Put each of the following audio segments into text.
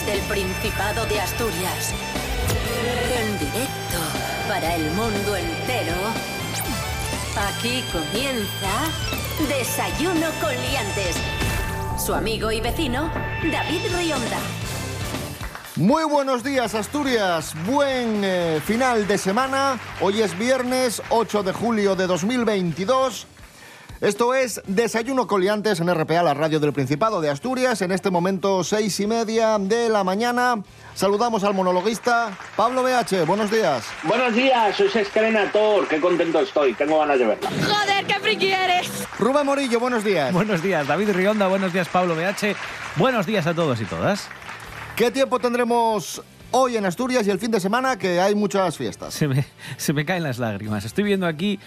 desde el Principado de Asturias. En directo para el mundo entero. Aquí comienza Desayuno con Liantes. Su amigo y vecino, David Rionda. Muy buenos días Asturias, buen eh, final de semana. Hoy es viernes 8 de julio de 2022. Esto es Desayuno Coliantes en RPA, la radio del Principado de Asturias. En este momento, seis y media de la mañana. Saludamos al monologuista Pablo BH. Buenos días. Buenos días, soy Escrenator. Qué contento estoy. Tengo ganas de verla. Joder, qué friki eres. Rubén Morillo, buenos días. Buenos días, David Rionda. Buenos días, Pablo BH. Buenos días a todos y todas. ¿Qué tiempo tendremos hoy en Asturias y el fin de semana? Que hay muchas fiestas. Se me, se me caen las lágrimas. Estoy viendo aquí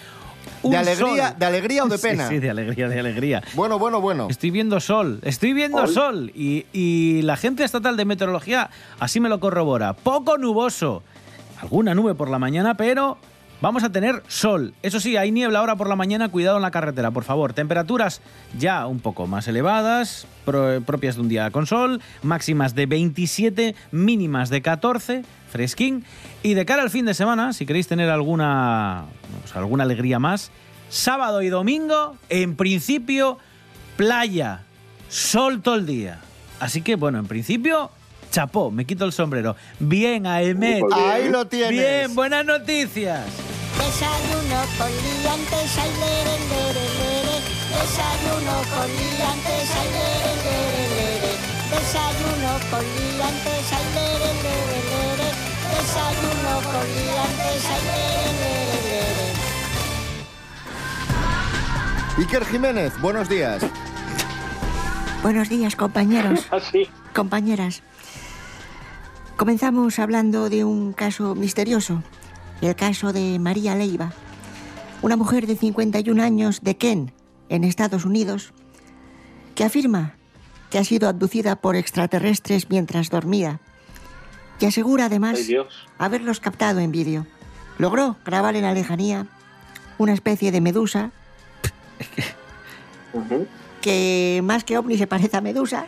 ¿De alegría, ¿De alegría o de pena? Sí, sí, de alegría, de alegría. Bueno, bueno, bueno. Estoy viendo sol, estoy viendo sol. Y, y la Agencia Estatal de Meteorología así me lo corrobora. Poco nuboso. Alguna nube por la mañana, pero Vamos a tener sol. Eso sí, hay niebla ahora por la mañana. Cuidado en la carretera, por favor. Temperaturas ya un poco más elevadas, propias de un día con sol. Máximas de 27, mínimas de 14, fresquín. Y de cara al fin de semana, si queréis tener alguna, alguna alegría más, sábado y domingo, en principio, playa, sol todo el día. Así que, bueno, en principio, chapó, me quito el sombrero. Bien, Aemet. Ahí lo tienes. Bien, buenas noticias. Desayuno con liantes, ay, lere, lere, lere. Desayuno con liantes, ay, lere, lere, lere. Desayuno con liantes, ay, lere, lere, lere. Desayuno con liantes, ay, lere, lere, lere. Iker Jiménez, buenos días. Buenos días, compañeros. Así. Compañeras. Comenzamos hablando de un caso misterioso, el caso de María Leiva, una mujer de 51 años de Kent, en Estados Unidos, que afirma que ha sido abducida por extraterrestres mientras dormía y asegura además haberlos captado en vídeo. Logró grabar en la lejanía una especie de medusa que más que ovni se parece a medusa,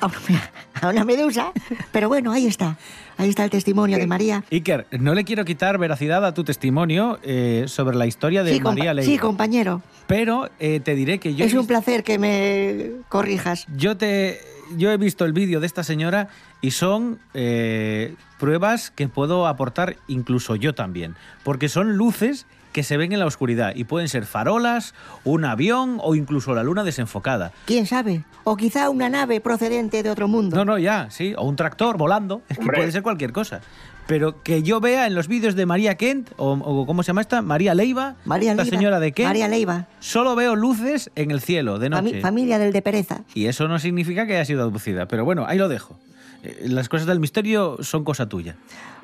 a una- medusa, pero bueno, ahí está, ahí está el testimonio de María. Iker, no le quiero quitar veracidad a tu testimonio eh, sobre la historia de Sí, María Leiva. sí, compañero, Pero eh, te diré que yo, es un placer que me corrijas. yo te yo he visto el vídeo de esta señora y son eh, pruebas que puedo aportar incluso yo también, porque son luces que se ven en la oscuridad y pueden ser farolas, un avión o incluso la luna desenfocada. ¿Quién sabe? O quizá una nave procedente de otro mundo. No, no, ya, sí, o un tractor volando, es que Hombre. puede ser cualquier cosa. Pero que yo vea en los vídeos de María Kent, o, o ¿cómo se llama esta? María Leiva, María esta Leiva. señora de Kent, María Leiva, solo veo luces en el cielo de noche. familia del de Pereza. Y eso no significa que haya sido abducida. Pero bueno, ahí lo dejo. Eh, Las cosas del misterio son cosa tuya.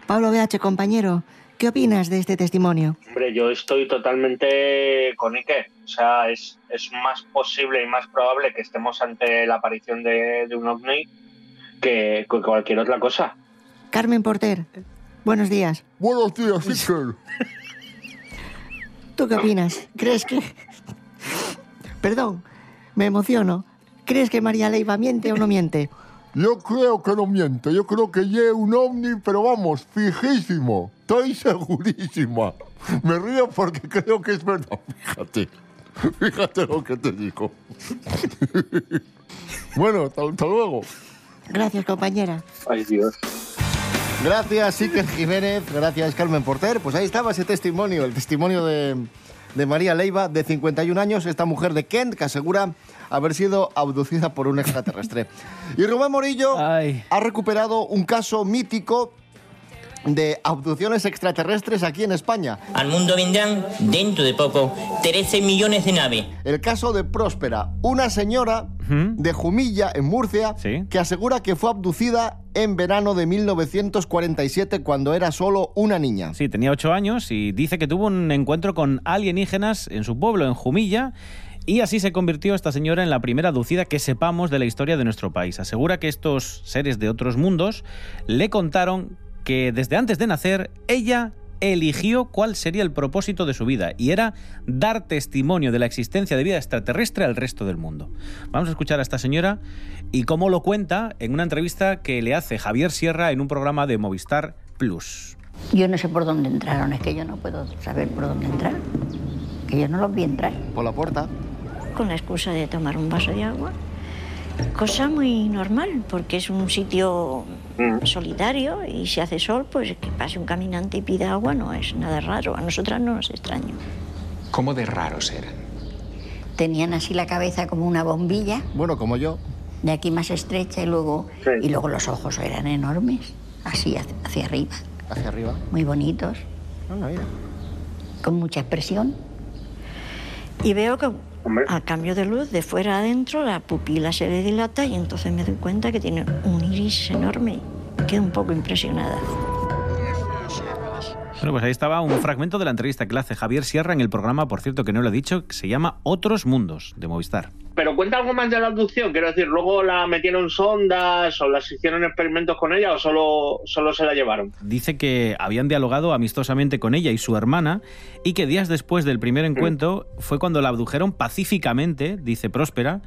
Pablo BH, compañero, ¿qué opinas de este testimonio? Hombre, yo estoy totalmente con Iker. O sea, es, es más posible y más probable que estemos ante la aparición de, de un ovni que, que cualquier otra cosa. Carmen Porter, buenos días. Buenos días, Iker. ¿Tú qué opinas? ¿Crees que... Perdón, me emociono. ¿Crees que María Leiva miente o no miente? Yo creo que no miente, yo creo que lleve un ovni, pero vamos, fijísimo. Estoy segurísima. Me río porque creo que es verdad, fíjate. Fíjate lo que te digo. bueno, hasta, hasta luego. Gracias, compañera. Ay, Dios. Gracias, Iker Jiménez. Gracias, Carmen Porter. Pues ahí estaba ese testimonio, el testimonio de, de María Leiva, de 51 años, esta mujer de Kent, que asegura haber sido abducida por un extraterrestre. Y Rubén Morillo Ay. ha recuperado un caso mítico de abducciones extraterrestres aquí en España. Al mundo vendrán, dentro de poco, 13 millones de naves. El caso de Próspera, una señora de Jumilla, en Murcia, Sí. que asegura que fue abducida en verano de 1947 cuando era solo una niña. Sí, tenía ocho años y dice que tuvo un encuentro con alienígenas en su pueblo, en Jumilla. Y así se convirtió esta señora en la primera abducida que sepamos de la historia de nuestro país. Asegura que estos seres de otros mundos le contaron que desde antes de nacer ella eligió cuál sería el propósito de su vida y era dar testimonio de la existencia de vida extraterrestre al resto del mundo. Vamos a escuchar a esta señora y cómo lo cuenta en una entrevista que le hace Javier Sierra en un programa de Movistar Plus. Yo no sé por dónde entraron, es que yo no puedo saber por dónde entrar, que yo no los vi entrar. Por la puerta. Con la excusa de tomar un vaso de agua. Cosa muy normal, porque es un sitio solitario y si hace sol, pues que pase un caminante y pida agua no es nada raro. A nosotras no nos extraña. ¿Cómo de raros eran? Tenían así la cabeza como una bombilla, Bueno, como yo. de aquí más estrecha y luego, Sí. y luego los ojos eran enormes, así hacia, hacia arriba, Hacia arriba. muy bonitos, Anda, mira. con mucha expresión. Y veo que Hombre. al cambio de luz, de fuera adentro, la pupila se le dilata y entonces me doy cuenta que tiene un iris enorme. Quedo un poco impresionada. Bueno, pues ahí estaba un fragmento de la entrevista que le hace Javier Sierra en el programa, por cierto, que no lo he dicho, que se llama Otros Mundos, de Movistar. Pero cuenta algo más de la abducción, quiero decir, luego la metieron sondas o las hicieron experimentos con ella o solo, solo se la llevaron. Dice que habían dialogado amistosamente con ella y su hermana y que días después del primer encuentro fue cuando la abdujeron pacíficamente, dice Próspera,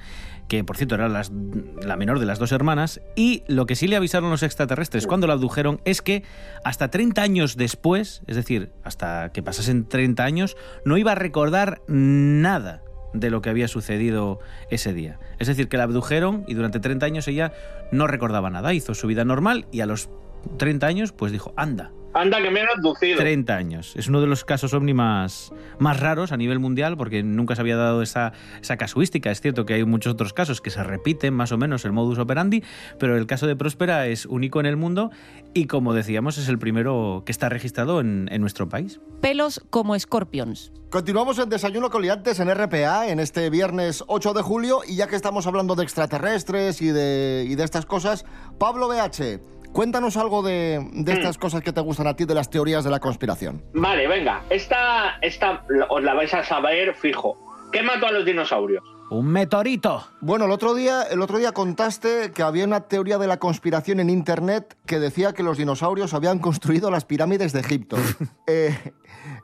que por cierto era la menor de las dos hermanas, y lo que sí le avisaron los extraterrestres cuando la abdujeron es que hasta 30 años después, es decir, hasta que pasasen 30 años, no iba a recordar nada de lo que había sucedido ese día. Es decir, que la abdujeron y durante 30 años ella no recordaba nada, hizo su vida normal y a los 30 años pues dijo, anda, Anda, que me han abducido. 30 años. Es uno de los casos ovni más, más raros a nivel mundial porque nunca se había dado esa, esa casuística. Es cierto que hay muchos otros casos que se repiten más o menos el modus operandi, pero el caso de Próspera es único en el mundo y como decíamos es el primero que está registrado en, en nuestro país. Pelos como escorpions. Continuamos en Desayuno con Liantes en RPA en este viernes 8 de julio y ya que estamos hablando de extraterrestres y de, y de estas cosas, Pablo BH, cuéntanos algo de, de estas cosas que te gustan a ti, de las teorías de la conspiración. Vale, venga, esta, esta os la vais a saber fijo. ¿Qué mató a los dinosaurios? ¡Un meteorito! Bueno, el otro día, el otro día contaste que había una teoría de la conspiración en internet que decía que los dinosaurios habían construido las pirámides de Egipto. Eh,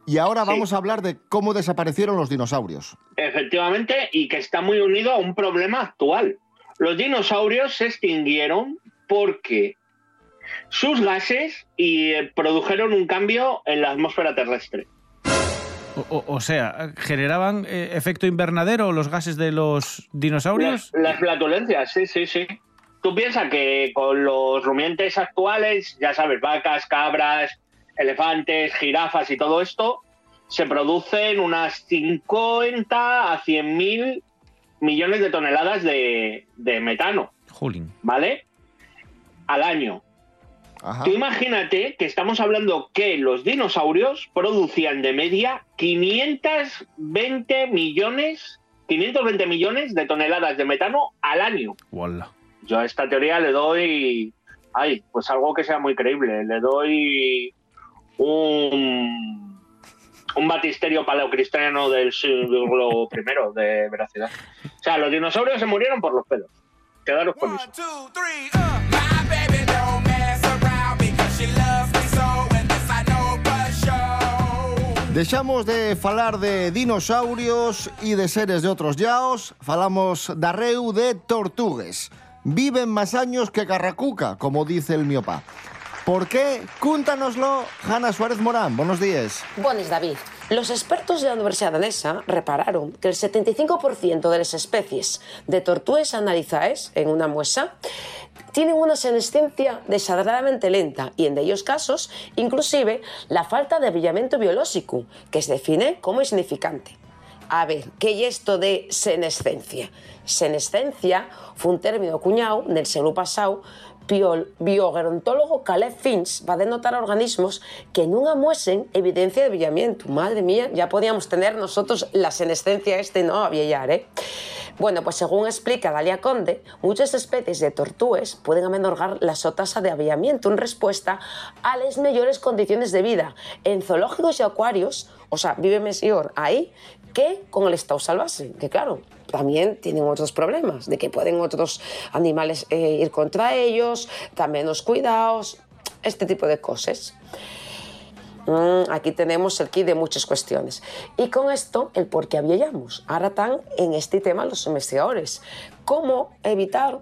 y ahora Sí. vamos a hablar de cómo desaparecieron los dinosaurios. Efectivamente, y que está muy unido a un problema actual. Los dinosaurios se extinguieron porque sus gases y eh, produjeron un cambio en la atmósfera terrestre. O, sea, ¿generaban eh, efecto invernadero los gases de los dinosaurios? Las, las flatulencias, sí, sí, sí. Tú piensas que con los rumiantes actuales, ya sabes, vacas, cabras, elefantes, jirafas y todo esto, se producen unas 50 a 100 mil millones de toneladas de, de metano, Jolín. ¿vale? Al año. Ajá. Tú imagínate que estamos hablando que los dinosaurios producían de media 520 millones, 520 millones de toneladas de metano al año. Yo a esta teoría le doy, ay, pues algo que sea muy creíble. Le doy un, un batisterio paleocristiano del siglo primero de veracidad. O sea, los dinosaurios se murieron por los pelos. Quedaros con eso. Deixamos de falar de dinosaurios e de seres de outros yaos, falamos da reu de tortugues. Viven máis años que Carracuca, como dice el miopá. ¿Por qué? Cúntanoslo, Hanna Suárez Morán. Buenos días. Buenos, David. Los expertos de la Universidad danesa repararon que el 75% de las especies de tortugas analizadas en una muestra tienen una senescencia desagradablemente lenta y en ellos casos inclusive la falta de brillamiento biológico, que se define como insignificante. A ver, ¿qué es esto de senescencia? Senescencia fue un término acuñado en el siglo pasado biogerontólogo Caleb Finch va a denotar organismos que no amuesen evidencia de brillamiento. Madre mía, ya podíamos tener nosotros la senescencia este, ¿no? A Villar, ¿eh? Bueno, pues según explica Dalia Conde, muchas especies de tortugas pueden amenorgar la su tasa de avillamiento en respuesta a las mejores condiciones de vida. En zoológicos y acuarios, o sea, vive mejor ahí que con el estado salvaje, que claro, también tienen otros problemas, de que pueden otros animales eh, ir contra ellos, también los cuidados, este tipo de cosas. Mm, aquí tenemos el kit de muchas cuestiones. Y con esto, el por qué habíamos. Ahora están en este tema los investigadores. ¿Cómo evitar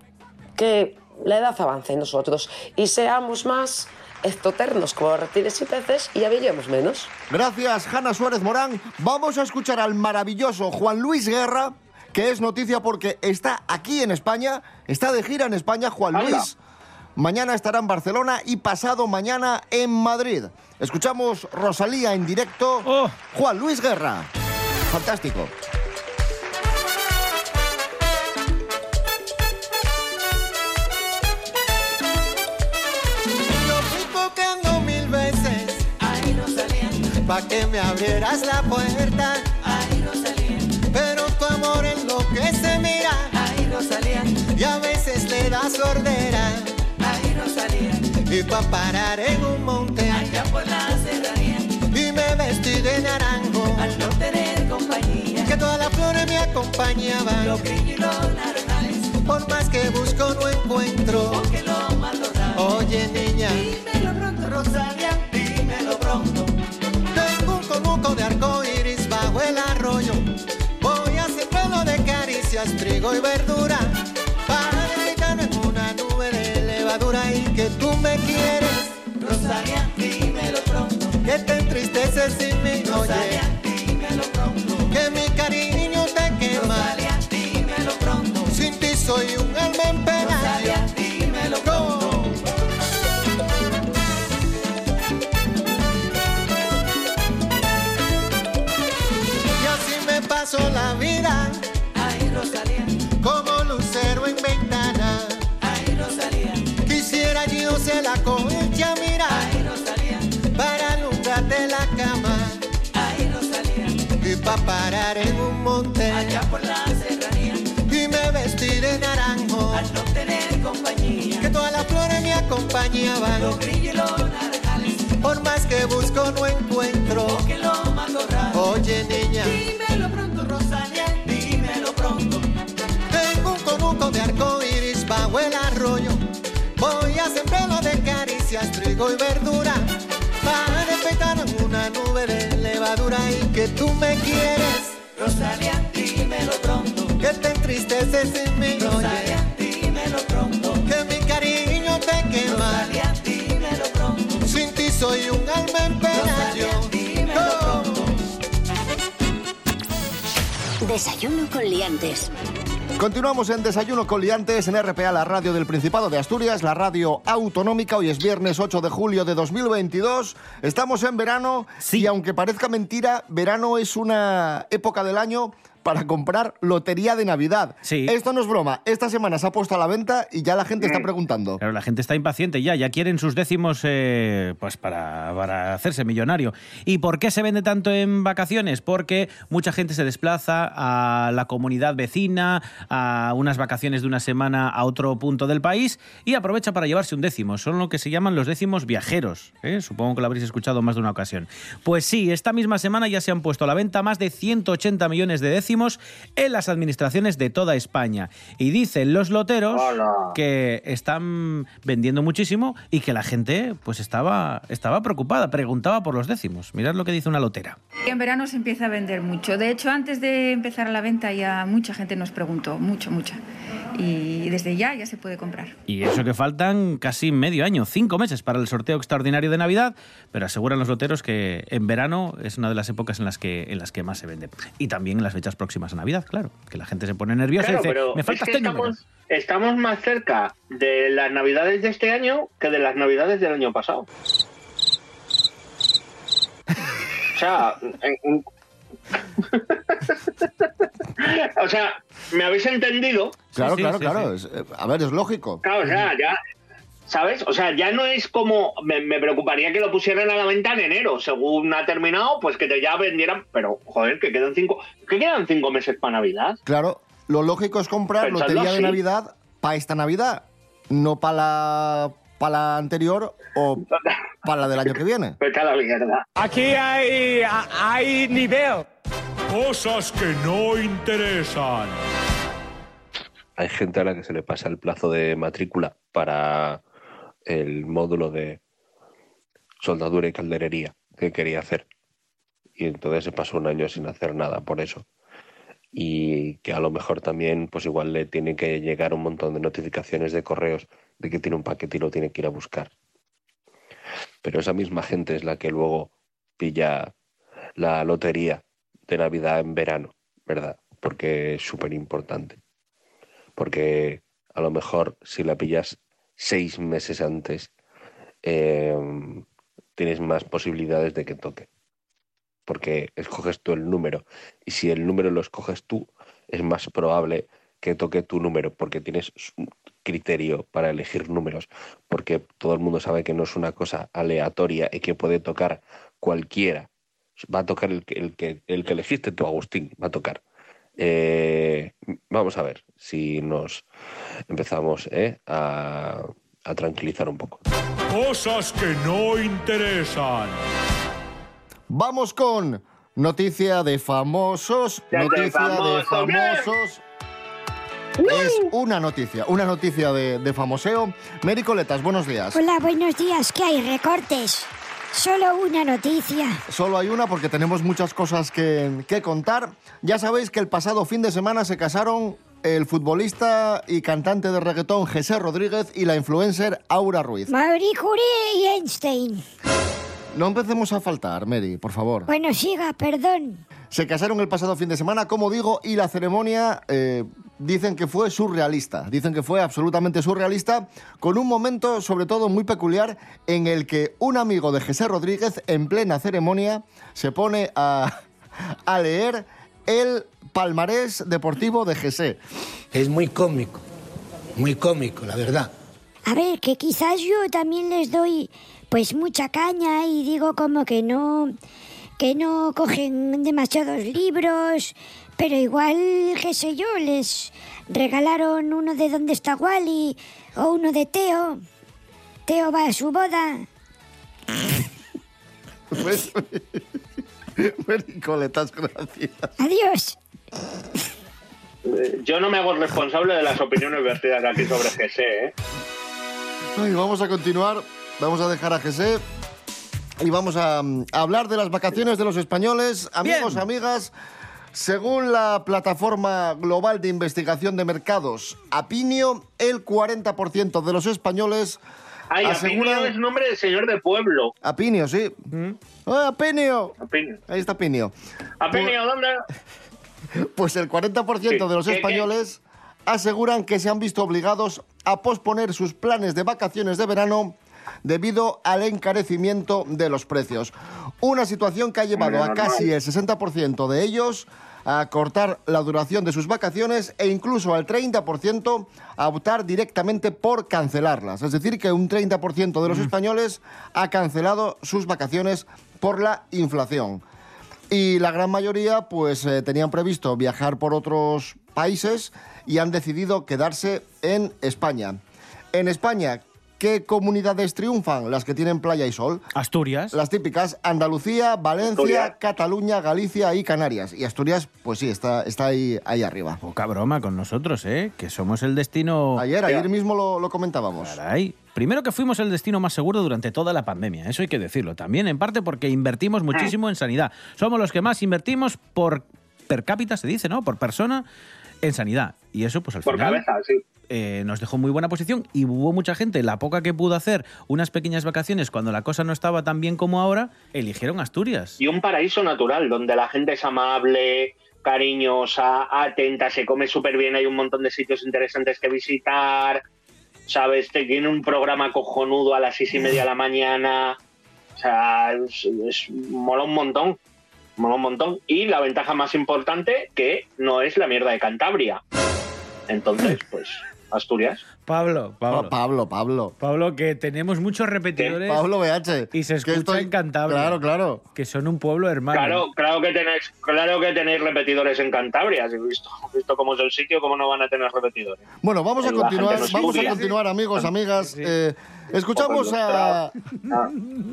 que la edad avance en nosotros y seamos más ectoternos como reptiles y peces y menos? Gracias, Hanna Suárez Morán. Vamos a escuchar al maravilloso Juan Luis Guerra, que es noticia porque está aquí en España, está de gira en España, Juan Anda. Luis. Mañana estará en Barcelona y pasado mañana en Madrid. Escuchamos Rosalía en directo. Oh. Juan Luis Guerra. Fantástico. Pa' que me abrieras la puerta, ahí no salía. Pero tu amor es lo que se mira, ahí no salía. Y a veces le da sordera, ahí no salía. Y pa' parar en un monte, allá por la serranía. Y me vestí de naranjo, al no tener compañía. Que todas las flores me acompañaban, los grillos y los naranjales. Por más que busco no encuentro, porque lo malo Oye niña, dímelo pronto, Rosalia, caricias, trigo y verdura. Para deleitarme en una nube de levadura y que tú me quieres. Rosalia, dímelo pronto. Que te entristeces sin mí, Rosalia, dímelo pronto. Que mi cariño te quema. Rosalia, dímelo pronto. Sin ti soy un alma en pena. Rosalia, dímelo pronto. La vida. Parar en un monte. Allá por la serranía. Y me vestí de naranjo. Al no tener compañía. Que todas las flores me acompañaban. Los grillos y los naranjales. Por más que busco no encuentro. Porque lo mando raro. Oye niña. Dímelo pronto, Rosalia. Dímelo pronto. Tengo un conuco de arco iris bajo el arroyo. Voy a sembrarlo de caricias, trigo y verdura. Levadura y que tú me quieres. Rosalia, dímelo pronto. Que te entristeces sin mí. Rosalia, dímelo pronto. Que mi cariño te quema. Rosalia, dímelo pronto. Sin ti soy un alma en pena. yo. dímelo pronto. Desayuno con liantes. Continuamos en Desayuno con Liantes en RPA, la radio del Principado de Asturias, la radio autonómica. Hoy es viernes 8 de julio de 2022. Estamos en verano y aunque parezca mentira, verano es una época del año para comprar lotería de Navidad. Sí. Esto no es broma. Esta semana se ha puesto a la venta y ya la gente está preguntando. Claro, la gente está impaciente ya, ya quieren sus décimos eh, pues para, para hacerse millonario. ¿Y por qué se vende tanto en vacaciones? Porque mucha gente se desplaza a la comunidad vecina, a unas vacaciones de una semana a otro punto del país y aprovecha para llevarse un décimo. Son lo que se llaman los décimos viajeros. ¿eh? Supongo que lo habréis escuchado más de una ocasión. Pues sí, esta misma semana ya se han puesto a la venta más de 180 millones de décimos en las administraciones de toda España. Y dicen los loteros Hola. que están vendiendo muchísimo y que la gente pues estaba, estaba preocupada, preguntaba por los décimos. Mirad lo que dice una lotera. En verano se empieza a vender mucho. De hecho, antes de empezar la venta ya mucha gente nos preguntó, mucho, mucha. Y desde ya ya se puede comprar. Y eso que faltan casi medio año, cinco meses para el sorteo extraordinario de Navidad, pero aseguran los loteros que en verano es una de las épocas en las que, en las que más se vende. Y también en las fechas próximas a Navidad, claro, que la gente se pone nerviosa Claro, y dice, pero me es falta que este número". estamos, estamos más cerca de las navidades de este año que de las navidades del año pasado. O sea, en- en- o sea, ¿me habéis entendido? Claro, claro, claro. Es- eh, a ver, es lógico. Claro, o sea, ya, ¿sabes? O sea, ya no es como, me, me preocuparía que lo pusieran a la venta en enero, según ha terminado, pues que te ya vendieran, pero joder, que quedan cinco, que quedan cinco meses para Navidad. Claro, lo lógico es comprar Pensadlo lotería de. Navidad para esta Navidad, no para la, pa' la anterior o para la del año que viene. Vete a la mierda. Aquí hay, hay nivel. Cosas que no interesan. Hay gente a la que se le pasa el plazo de matrícula para el módulo de soldadura y calderería que quería hacer. Y entonces se pasó un año sin hacer nada por eso. Y que a lo mejor también, pues igual le tiene que llegar un montón de notificaciones de correos de que tiene un paquete y lo tiene que ir a buscar. Pero esa misma gente es la que luego pilla la lotería de Navidad en verano, ¿verdad? Porque es súper importante. Porque a lo mejor si la pillas seis meses antes, eh, tienes más posibilidades de que toque. Porque escoges tú el número. Y si el número lo escoges tú, es más probable que toque tu número, porque tienes un criterio para elegir números. Porque todo el mundo sabe que no es una cosa aleatoria y que puede tocar cualquiera. Va a tocar el que, el que, el que elegiste tú, Agustín, va a tocar. Eh, vamos a ver si nos empezamos eh, a, a tranquilizar un poco. Cosas que no interesan. Vamos con noticia de famosos. De noticia de famosos, bien. Es una noticia, una noticia de, de famoseo. Mary Coletas, buenos días. Hola, buenos días. ¿Qué hay? Recortes. Solo una noticia. Solo hay una porque tenemos muchas cosas que, que contar. Ya sabéis que el pasado fin de semana se casaron el futbolista y cantante de reggaetón José Rodríguez y la influencer Aura Ruiz. Marie Curie y Einstein. No empecemos a faltar, Mary, por favor. Bueno, siga, perdón. Se casaron el pasado fin de semana, como digo, y la ceremonia eh, dicen que fue surrealista. Dicen que fue absolutamente surrealista, con un momento sobre todo muy peculiar en el que un amigo de José Rodríguez, en plena ceremonia, se pone a, a leer el palmarés deportivo de José. Es muy cómico, muy cómico, la verdad. A ver, que quizás yo también les doy pues mucha caña y digo como que no que no cogen demasiados libros, pero igual, qué sé yo, les regalaron uno de ¿Dónde está Wally? o uno de Teo. Teo va a su boda. Pues, Coletas, gracias. Adiós. Eh, Yo no me hago responsable de las opiniones vertidas aquí sobre GC, ¿eh? Ay, vamos a continuar, vamos a dejar a José y vamos a, mm, a hablar de las vacaciones de los españoles. Amigos, amigas, según la plataforma global de investigación de mercados, Apinio, el 40% de los españoles Ay, aseguran... Apinio es nombre de señor de pueblo. Apinio, sí. ¡Ah, Apinio! Apinio. Ahí está Apinio. Apinio, ¿dónde? Pues el 40% Sí, de los ¿qué, qué? españoles aseguran que se han visto obligados a posponer sus planes de vacaciones de verano debido al encarecimiento de los precios. Una situación que ha llevado a casi el 60% de ellos a cortar la duración de sus vacaciones e incluso al 30% a optar directamente por cancelarlas. Es decir, que un 30% de los españoles ha cancelado sus vacaciones por la inflación. Y la gran mayoría, pues, eh, tenían previsto viajar por otros países y han decidido quedarse en España. En España, ¿qué comunidades triunfan? Las que tienen playa y sol. Asturias. Las típicas, Andalucía, Valencia, Asturias. Cataluña, Galicia y Canarias. Y Asturias, pues sí, está, está ahí, ahí arriba. Poca broma con nosotros, ¿eh? Que somos el destino... Ayer, ayer mismo lo, lo comentábamos. Caray. Primero que fuimos el destino más seguro durante toda la pandemia, eso hay que decirlo. También en parte porque invertimos muchísimo en sanidad. Somos los que más invertimos por per cápita, se dice, ¿no? Por persona en sanidad. Y eso, pues al Por final... cabeza, sí. Eh, nos dejó muy buena posición y hubo mucha gente, la poca que pudo hacer unas pequeñas vacaciones cuando la cosa no estaba tan bien como ahora, eligieron Asturias. Y un paraíso natural, donde la gente es amable, cariñosa, atenta, se come súper bien, hay un montón de sitios interesantes que visitar, ¿sabes? Te tiene un programa cojonudo a las seis y media de la mañana. O sea, es, es- mola un montón. Mola un montón. Y la ventaja más importante, que no es la mierda de Cantabria. Entonces, pues, Asturias. Pablo, Pablo. Pablo, Pablo. Pablo, que tenemos muchos repetidores. Pablo BH. Y se escucha estoy- en Cantabria. Claro, claro. Que son un pueblo hermano. Claro, claro que tenéis, claro que tenéis repetidores en Cantabria. Si visto, visto cómo es el sitio, cómo no van a tener repetidores. Bueno, vamos a La continuar, vamos a continuar, amigos, amigas. Eh, escuchamos a,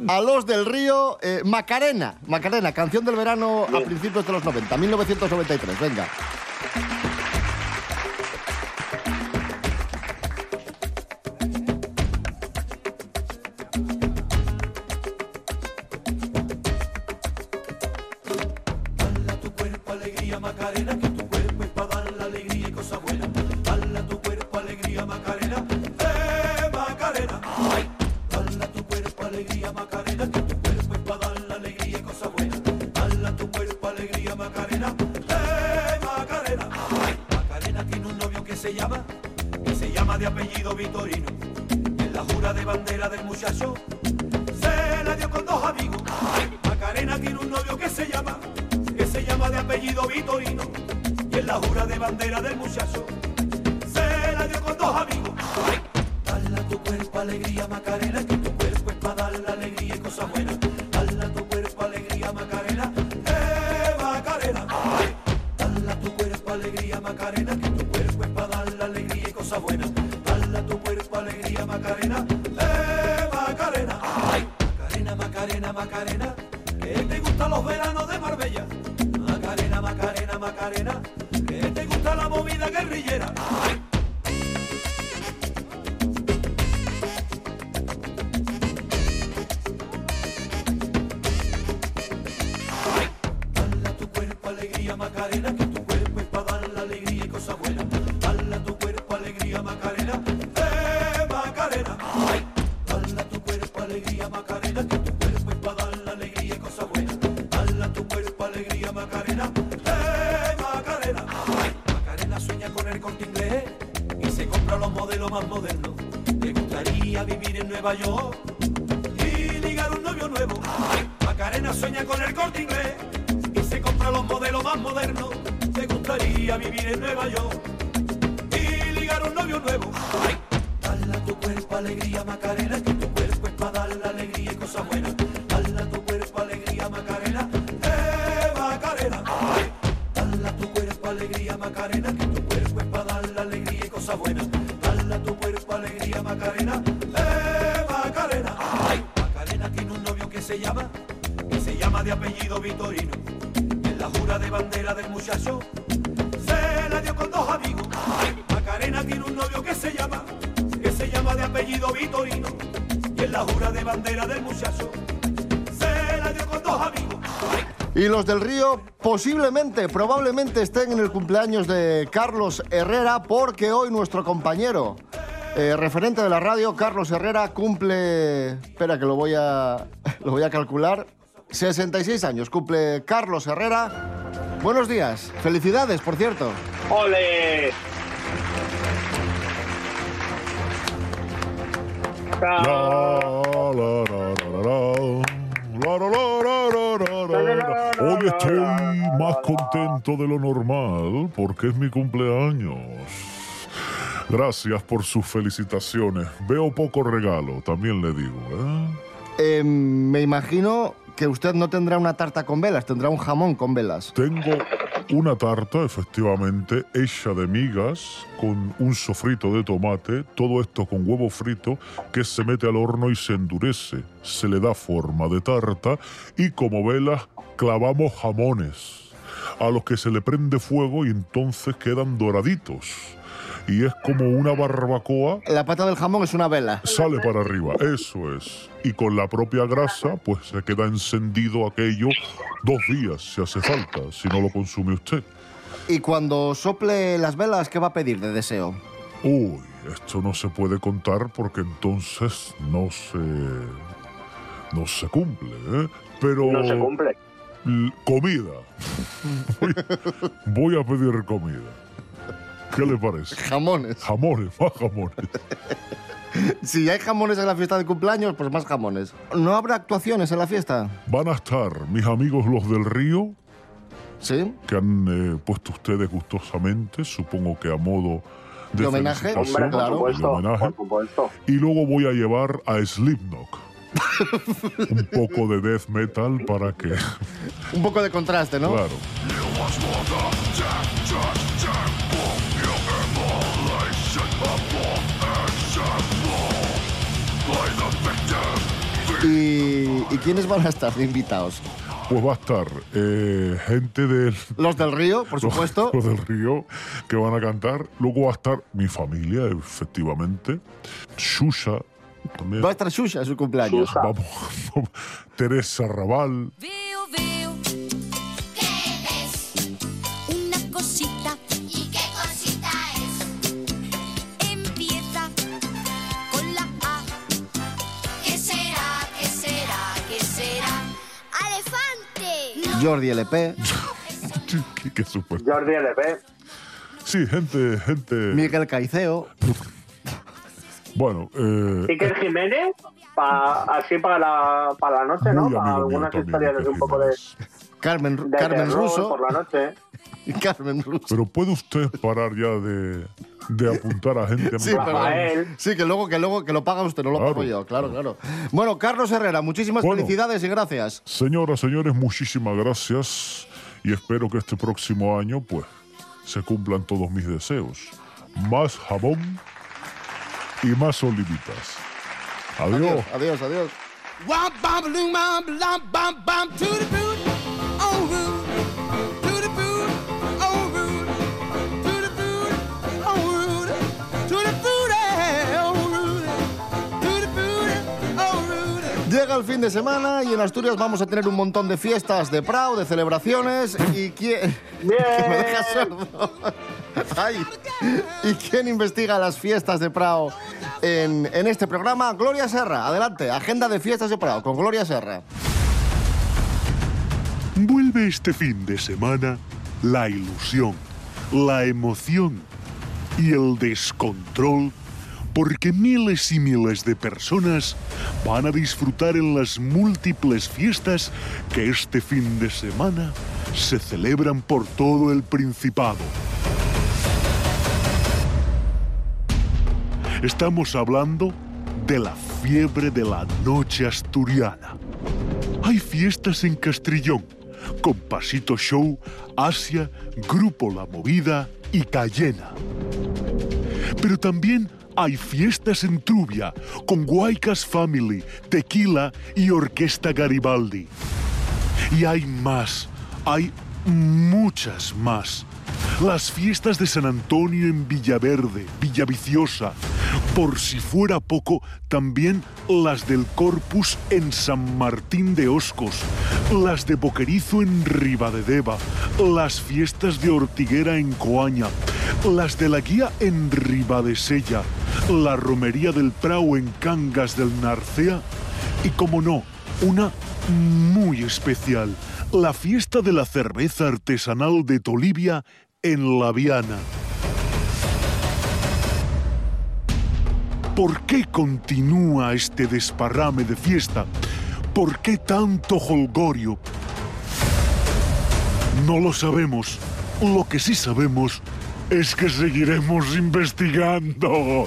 a los del río eh, Macarena. Macarena, canción del verano a principios de los 90, 1993. Venga. Del muchacho se la dio con dos amigos. Macarena tiene un novio que se llama, que se llama de apellido Vitorino. Y en la jura de bandera del muchacho se la dio con dos amigos. Ay, dale a tu cuerpo alegría, Macarena, muchacho se la dio con dos amigos. Macarena tiene un novio que se llama, que se llama de apellido Vitorino. Y en la jura de bandera del muchacho se la dio con dos amigos. Y los del Río posiblemente, probablemente estén en el cumpleaños de Carlos Herrera porque hoy nuestro compañero, eh, referente de la radio, Carlos Herrera, cumple... Espera que lo voy a, lo voy a calcular. 66 años, cumple Carlos Herrera. Buenos días, felicidades, por cierto. ¡Ole! Hoy estoy más contento de lo normal porque es mi cumpleaños. Gracias por sus felicitaciones. Veo poco regalo, también le digo. ¿eh? Eh, me imagino que usted no tendrá una tarta con velas, tendrá un jamón con velas. Tengo una tarta, efectivamente, hecha de migas, con un sofrito de tomate, todo esto con huevo frito, que se mete al horno y se endurece. Se le da forma de tarta y como velas clavamos jamones, a los que se le prende fuego y entonces quedan doraditos. Y es como una barbacoa La pata del jamón es una vela. sale para arriba, eso es. Y con la propia grasa, pues se queda encendido aquello dos días, si hace falta, si no lo consume usted. Y cuando sople las velas, ¿qué va a pedir de deseo? Uy, esto no se puede contar porque entonces no se. no se cumple, ¿eh? Pero. No se cumple. Comida. Voy, voy a pedir comida. ¿Qué le parece? Jamones. Jamones, más jamones. Si hay jamones en la fiesta de cumpleaños, pues más jamones. ¿No habrá actuaciones en la fiesta? Van a estar mis amigos los del río. Sí. Que han eh, puesto ustedes gustosamente, supongo que a modo de, De homenaje. Hombre, por de supuesto, homenaje. Por supuesto. Y luego voy a llevar a Slipknot. Un poco de death metal para que. Un poco de contraste, ¿no? Claro. ¿Y, y quiénes van a estar de invitados? Pues va a estar eh, gente del. Los del río, por supuesto. Los del río que van a cantar. Luego va a estar mi familia, efectivamente. Shusha. También. Va a estar Shusha en su cumpleaños. Vamos. Teresa Raval. Viu, viu, Jordi LP, Qué, qué súper. Jordi LP. Sí, gente, gente. Miguel Caiceo. Bueno, eh, Iker Jiménez, pa- así para la, para la noche, ¿no? Para mío algunas también, historias de un poco de, Carmen, de Carmen Russo. por la noche. Carmen Russo. pero ¿puede usted parar ya de, de apuntar a gente? Sí, pero- sí, que luego, que luego que lo paga usted, no lo pago yo, claro, claro. Bueno, Carlos Herrera, muchísimas Bueno. felicidades y gracias. Señoras, señores, muchísimas gracias y espero que este próximo año, pues, se cumplan todos mis deseos. Más jabón y más olivitas. Adiós. Adiós, adiós. Womp Llega el fin de semana y en Asturias vamos a tener un montón de fiestas de Prado, de celebraciones y quién... que me deja sordo. Ay. ¿Y quién investiga las fiestas de Prado en, en este programa? Gloria Serra. Adelante, agenda de fiestas de Prado con Gloria Serra. Vuelve este fin de semana la ilusión, la emoción y el descontrol porque miles y miles de personas van a disfrutar en las múltiples fiestas que este fin de semana se celebran por todo el Principado. Estamos hablando de la fiebre de la noche asturiana. Hay fiestas en Castrillón, con Pasito Show, Asia, Grupo La Movida y Cayena. Pero también hay fiestas en Trubia, con Guaycas Family, Tequila y Orquesta Garibaldi. Y hay más, hay muchas más. Las fiestas de San Antonio en Villaverde, Villaviciosa. Por si fuera poco, también las del Corpus en San Martín de Oscos, las de Boquerizo en Ribadedeva, las fiestas de Ortiguera en Coaña, las de la Guía en Ribadesella, la Romería del Prau en Cangas del Narcea y, como no, una muy especial, la fiesta de la cerveza artesanal de Tolivia en La Viana. ¿Por qué continúa este desparrame de fiesta? ¿Por qué tanto holgorio? No lo sabemos. Lo que sí sabemos es que seguiremos investigando.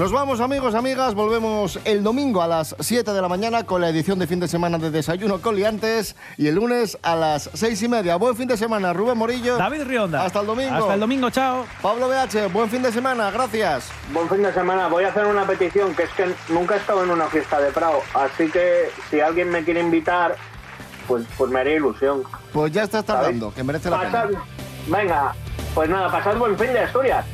Nos vamos amigos, amigas, volvemos el domingo a las 7 de la mañana con la edición de fin de semana de Desayuno con Liantes y el lunes a las 6 y media. Buen fin de semana, Rubén Morillo. David Rionda. Hasta el domingo. Hasta el domingo, chao. Pablo BH, buen fin de semana, gracias. Buen fin de semana. Voy a hacer una petición, que es que nunca he estado en una fiesta de Prado, así que si alguien me quiere invitar, pues, pues me haría ilusión. Pues ya estás tardando, que merece la Pasad- pena. Venga, pues nada, pasad buen fin de Asturias.